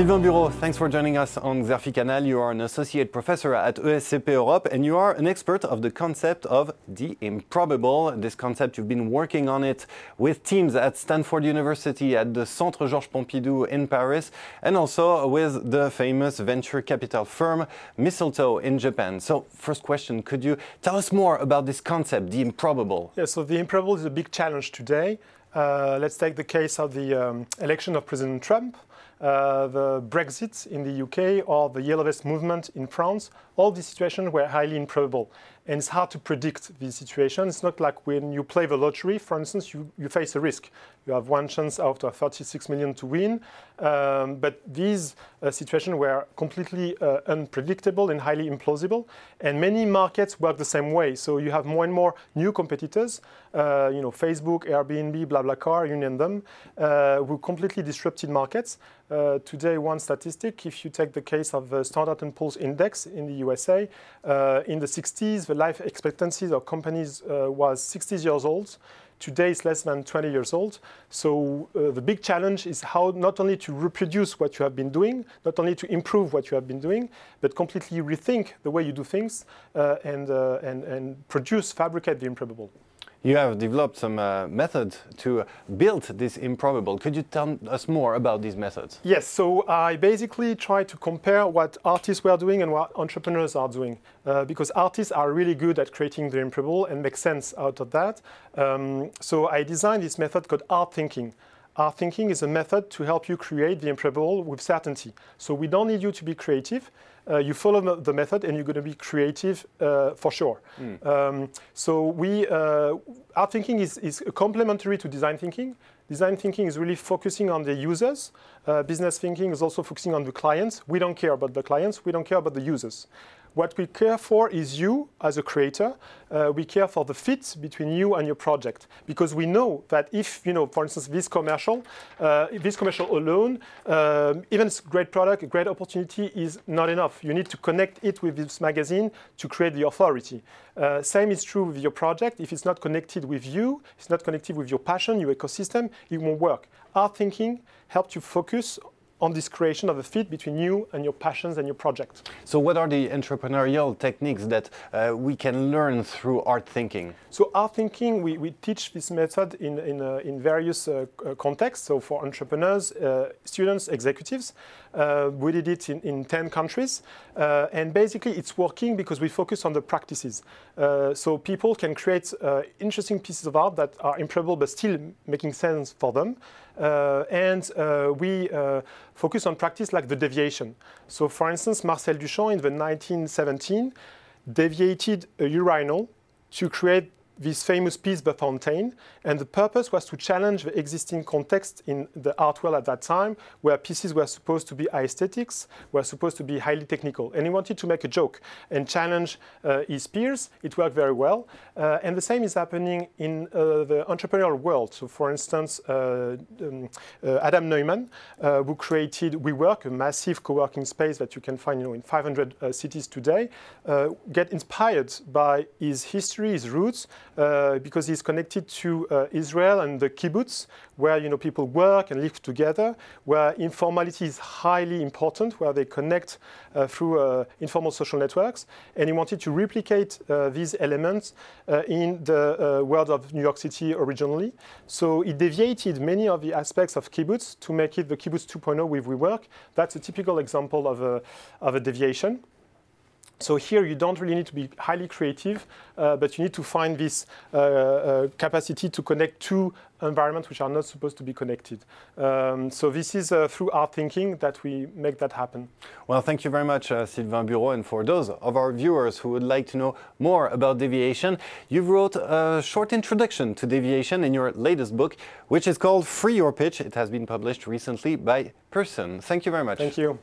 Sylvain Bureau, thanks for joining us on Xerfi Canal. You are an associate professor at ESCP Europe and you are an expert of the concept of the improbable. This concept, you've been working on it with teams at Stanford University, at the Centre Georges Pompidou in Paris, and also with the famous venture capital firm Mistletoe in Japan. So, first question, could you tell us more about this concept, the improbable? Yeah, so the improbable is a big challenge today. Uh, let's take the case of the um, election of President Trump. Uh, the Brexit in the UK or the Yellow Vest movement in France, all these situations were highly improbable. And it's hard to predict these situations. It's not like when you play the lottery, for instance, you, you face a risk. You have one chance out of 36 million to win. Um, but these uh, situations were completely uh, unpredictable and highly implausible. And many markets work the same way. So you have more and more new competitors, uh, you know, Facebook, Airbnb, BlaBlaCar, you name them, uh, who completely disrupted markets. Uh, today, one statistic, if you take the case of the Standard & Poor's index in the USA, uh, in the 60s, the life expectancy of companies was 60 years old. Today, is less than 20 years old. So uh, the big challenge is how not only to reproduce what you have been doing, not only to improve what you have been doing, but completely rethink the way you do things uh, and, uh, and, and produce, fabricate the improbable. You have developed some uh, methods to build this improbable. Could you tell us more about these methods? Yes, so I basically try to compare what artists were doing and what entrepreneurs are doing. Uh, because artists are really good at creating the improbable and make sense out of that. Um, so I designed this method called art thinking. Art thinking is a method to help you create the improbable with certainty. So we don't need you to be creative. Uh, you follow the method and you're going to be creative uh, for sure. Mm. Um, so we, uh, art thinking is, is complementary to design thinking. Design thinking is really focusing on the users. Uh, business thinking is also focusing on the clients. We don't care about the clients. We don't care about the users. What we care for is you as a creator. Uh, we care for the fit between you and your project because we know that if, you know, for instance, this commercial, uh, this commercial alone, um, even a great product, a great opportunity is not enough. You need to connect it with this magazine to create the authority. Uh, same is true with your project. If it's not connected with you, it's not connected with your passion, your ecosystem, it won't work. Art thinking helps you focus on this creation of a fit between you and your passions and your project. So, what are the entrepreneurial techniques that uh, we can learn through art thinking? So, art thinking, we, we teach this method in, in, uh, in various uh, uh contexts. So, for entrepreneurs, uh, students, executives, uh, we did it in, in 10 countries. and basically, it's working because we focus on the practices. so, people can create interesting pieces of art that are improbable but still making sense for them. Uh, and uh, we uh, focus on practice like the deviation. So, for instance, Marcel Duchamp in the 1917 deviated a urinal to create this famous piece, The Fountain, and the purpose was to challenge the existing context in the art world at that time, where pieces were supposed to be aesthetics, were supposed to be highly technical. And he wanted to make a joke and challenge uh, his peers. It worked very well. Uh, and the same is happening in uh, the entrepreneurial world. So, for instance, uh, um, uh, Adam Neumann, uh, who created WeWork, a massive co-working space that you can find you know, in 500 cities today, get inspired by his history, his roots, uh, because he's connected to uh, Israel and the kibbutz, where you know people work and live together, where informality is highly important, where they connect uh, through uh, informal social networks. And he wanted to replicate uh, these elements in the world of New York City originally. So he deviated many of the aspects of kibbutz to make it the kibbutz 2.0 with WeWork. That's a typical example of a, of a deviation. So here you don't really need to be highly creative, uh, but you need to find this uh, uh, capacity to connect two environments which are not supposed to be connected. Um, so this is uh, through art thinking that we make that happen. Well, thank you very much, uh, Sylvain Bureau. And for those of our viewers who would like to know more about deviation, you wrote a short introduction to deviation in your latest book, which is called Free Your Pitch. It has been published recently by Pearson. Thank you very much. Thank you.